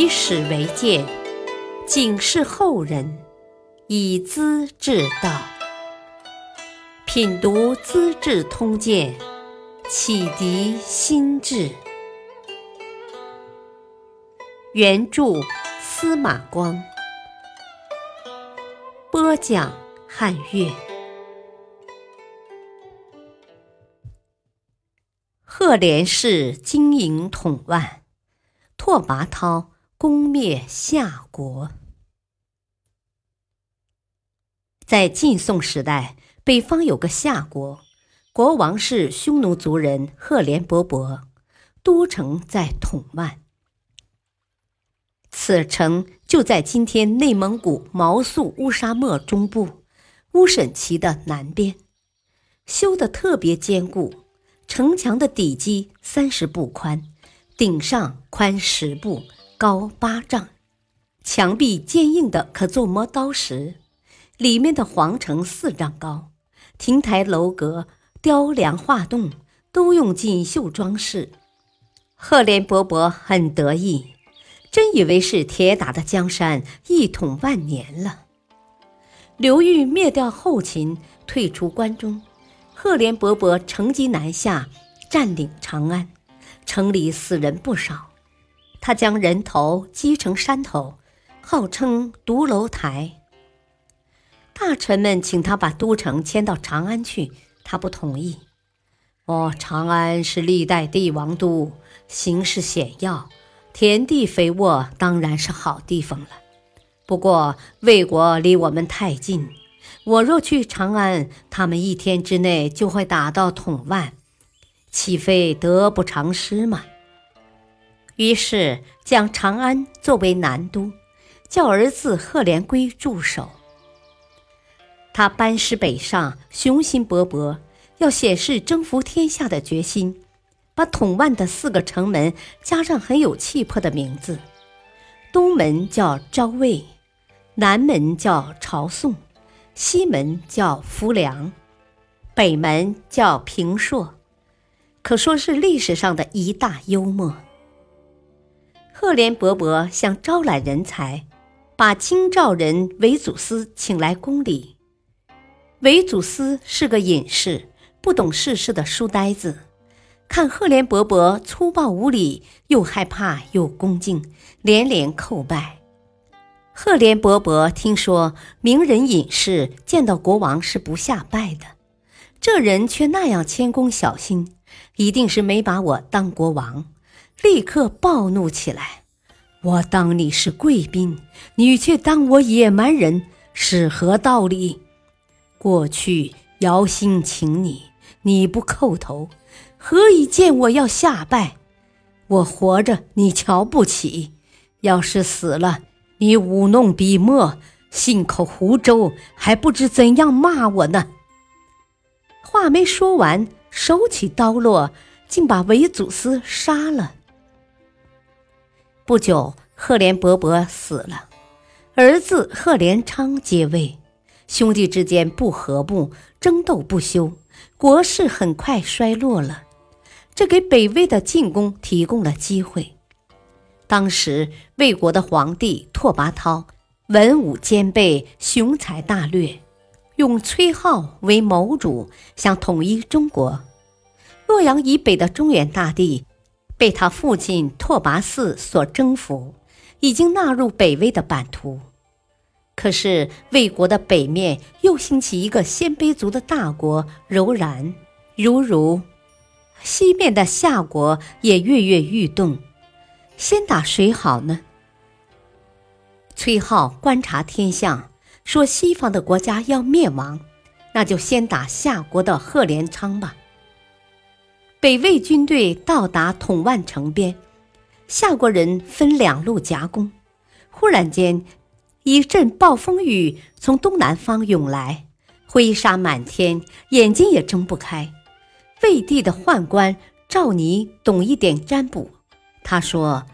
以史为鉴，警示后人，以资治道。品读《资治通鉴》，启迪心智。原著司马光，播讲汉乐。赫连氏经营统万，拓跋焘攻灭夏国。在晋宋时代，北方有个夏国，国王是匈奴族人赫连勃勃，都城在统万。此城就在今天内蒙古毛素乌沙漠中部，乌审旗的南边，修得特别坚固。城墙的底基三十步宽，顶上宽十步，高八丈，墙壁坚硬的可做磨刀石。里面的皇城四丈高，亭台楼阁、雕梁画栋都用锦绣装饰。赫连勃勃很得意。真以为是铁打的江山一统万年了。刘裕灭掉后秦，退出关中，赫连勃勃乘机南下，占领长安，城里死人不少。他将人头击成山头，号称独楼台。大臣们请他把都城迁到长安去，他不同意。哦，长安是历代帝王都，形势险要。田地肥沃当然是好地方了，不过魏国离我们太近，我若去长安，他们一天之内就会打到统万，岂非得不偿失吗？于是将长安作为南都，叫儿子赫连圭驻守。他班师北上，雄心勃勃，要显示征服天下的决心。把统万的四个城门加上很有气魄的名字：东门叫昭魏，南门叫朝宋，西门叫浮梁，北门叫平朔，可说是历史上的一大幽默。赫连勃勃想招揽人才，把京兆人韦祖思请来宫里。韦祖思是个隐士，不懂世事的书呆子。看赫连勃勃粗暴无礼，又害怕又恭敬，连连叩拜。赫连勃勃听说名人隐士见到国王是不下拜的，这人却那样谦恭小心，一定是没把我当国王。立刻暴怒起来：“我当你是贵宾，你却当我野蛮人，是何道理？过去姚兴请你，你不叩头。”何以见我要下拜？我活着你瞧不起，要是死了，你舞弄笔墨，信口胡诌，还不知怎样骂我呢。话没说完，手起刀落，竟把韦祖斯杀了。不久，赫连勃勃死了，儿子赫连昌接位，兄弟之间不和睦，争斗不休，国势很快衰落了。这给北魏的进攻提供了机会。当时魏国的皇帝拓跋焘文武兼备，雄才大略，用崔浩为谋主，想统一中国。洛阳以北的中原大地被他父亲拓跋嗣所征服，已经纳入北魏的版图。可是魏国的北面又兴起一个鲜卑族的大国柔然，如如。西面的夏国也跃跃欲动，先打谁好呢？崔浩观察天象，说西方的国家要灭亡，那就先打夏国的赫连昌吧。北魏军队到达统万城边，夏国人分两路夹攻。忽然间，一阵暴风雨从东南方涌来，灰沙满天，眼睛也睁不开。魏帝的宦官赵尼懂一点占卜，他说：“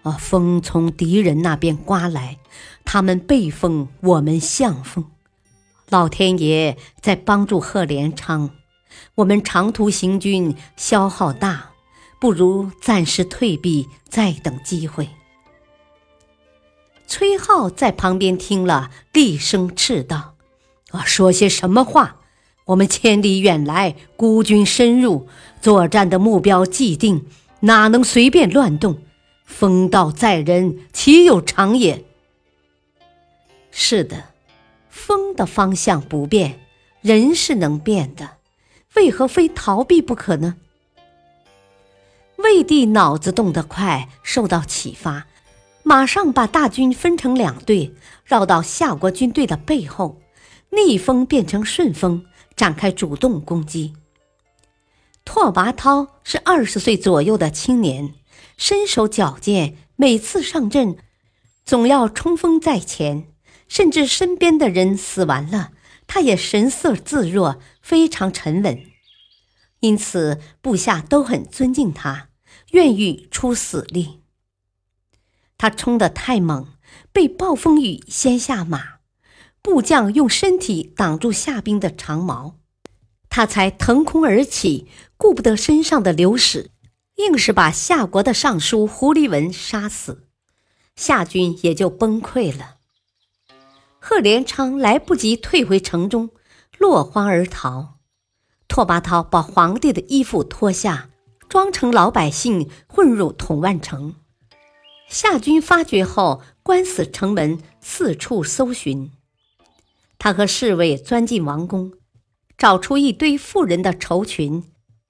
啊，风从敌人那边刮来，他们背风，我们向风。老天爷在帮助贺连昌，我们长途行军消耗大，不如暂时退避，再等机会。”崔浩在旁边听了，厉声斥道：“啊，说些什么话？我们千里远来，孤军深入，作战的目标既定，哪能随便乱动？风道在人，岂有长也？”是的，风的方向不变，人是能变的，为何非逃避不可呢？魏帝脑子动得快，受到启发。马上把大军分成两队，绕到夏国军队的背后，逆风变成顺风，展开主动攻击。拓跋焘是二十岁左右的青年，身手矫健，每次上阵总要冲锋在前，甚至身边的人死完了，他也神色自若，非常沉稳，因此部下都很尊敬他，愿意出死力。他冲得太猛，被暴风雨掀下马，部将用身体挡住夏兵的长矛，他才腾空而起，顾不得身上的流矢，硬是把夏国的尚书胡立文杀死，夏军也就崩溃了。贺连昌来不及退回城中，落荒而逃。拓跋焘把皇帝的衣服脱下，装成老百姓混入统万城。夏军发觉后，关死城门，四处搜寻。他和侍卫钻进王宫，找出一堆妇人的绸裙，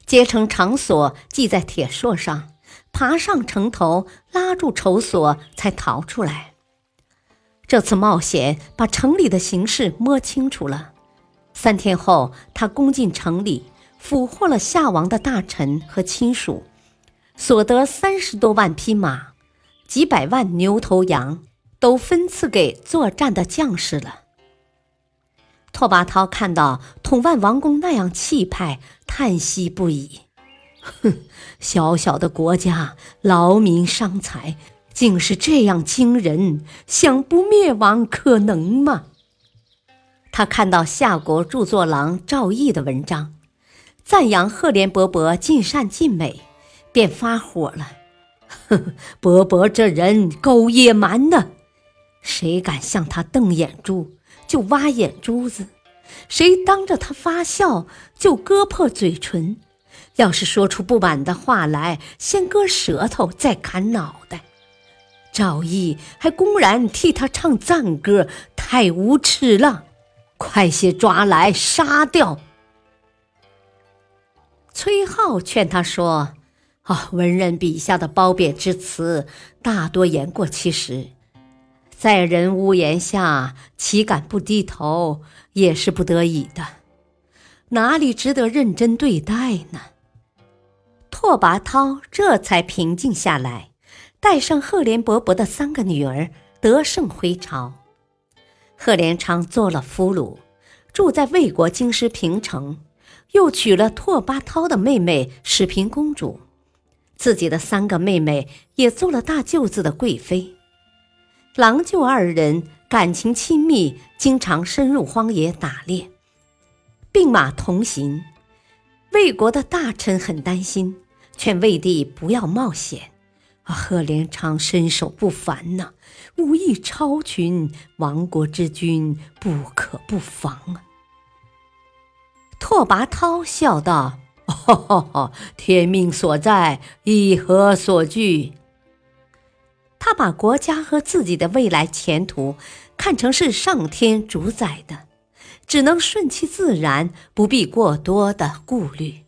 结成长锁系在铁槊上，爬上城头，拉住绸索，才逃出来。这次冒险把城里的形势摸清楚了。三天后，他攻进城里，俘获了夏王的大臣和亲属，所得三十多万匹马。几百万牛头羊都分赐给作战的将士了。拓跋焘看到统万王宫那样气派，叹息不已：“哼，小小的国家，劳民伤财，竟是这样惊人，想不灭亡可能吗？”他看到夏国著作郎赵翼的文章，赞扬赫连勃勃尽善尽美，便发火了。呵，伯伯这人够野蛮的，谁敢向他瞪眼珠，就挖眼珠子；谁当着他发笑，就割破嘴唇。要是说出不满的话来，先割舌头，再砍脑袋。赵毅还公然替他唱赞歌，太无耻了！快些抓来杀掉！崔浩劝他说。啊，文人笔下的褒贬之词，大多言过其实。在人屋檐下，岂敢不低头？也是不得已的，哪里值得认真对待呢？拓跋焘这才平静下来，带上赫连勃勃的三个女儿，得胜回朝。赫连昌做了俘虏，住在魏国京师平城，又娶了拓跋焘的妹妹始平公主。自己的三个妹妹也做了大舅子的贵妃，郎舅二人感情亲密，经常深入荒野打猎，并马同行。魏国的大臣很担心，劝魏帝不要冒险。贺连昌身手不凡呐，武艺超群，亡国之君不可不防啊。拓跋焘笑道。哦，天命所在，以何所惧？他把国家和自己的未来前途看成是上天主宰的，只能顺其自然，不必过多的顾虑。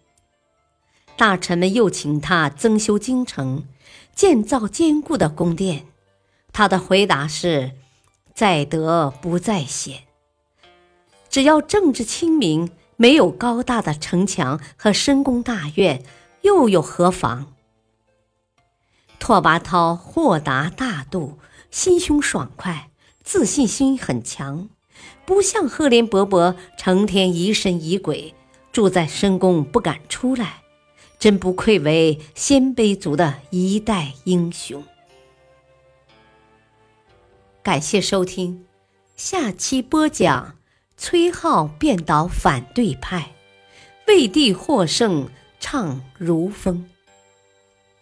大臣们又请他增修京城，建造坚固的宫殿。他的回答是：在得不在显，只要政治清明。没有高大的城墙和深宫大院，又有何妨？拓跋焘豁达大度，心胸爽快，自信心很强，不像赫连勃勃成天疑神疑鬼，住在深宫不敢出来，真不愧为鲜卑族的一代英雄。感谢收听，下期播讲。崔浩变倒反对派，魏帝获胜唱如风。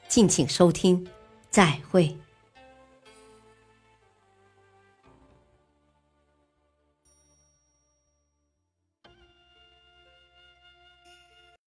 敬请收听，再会。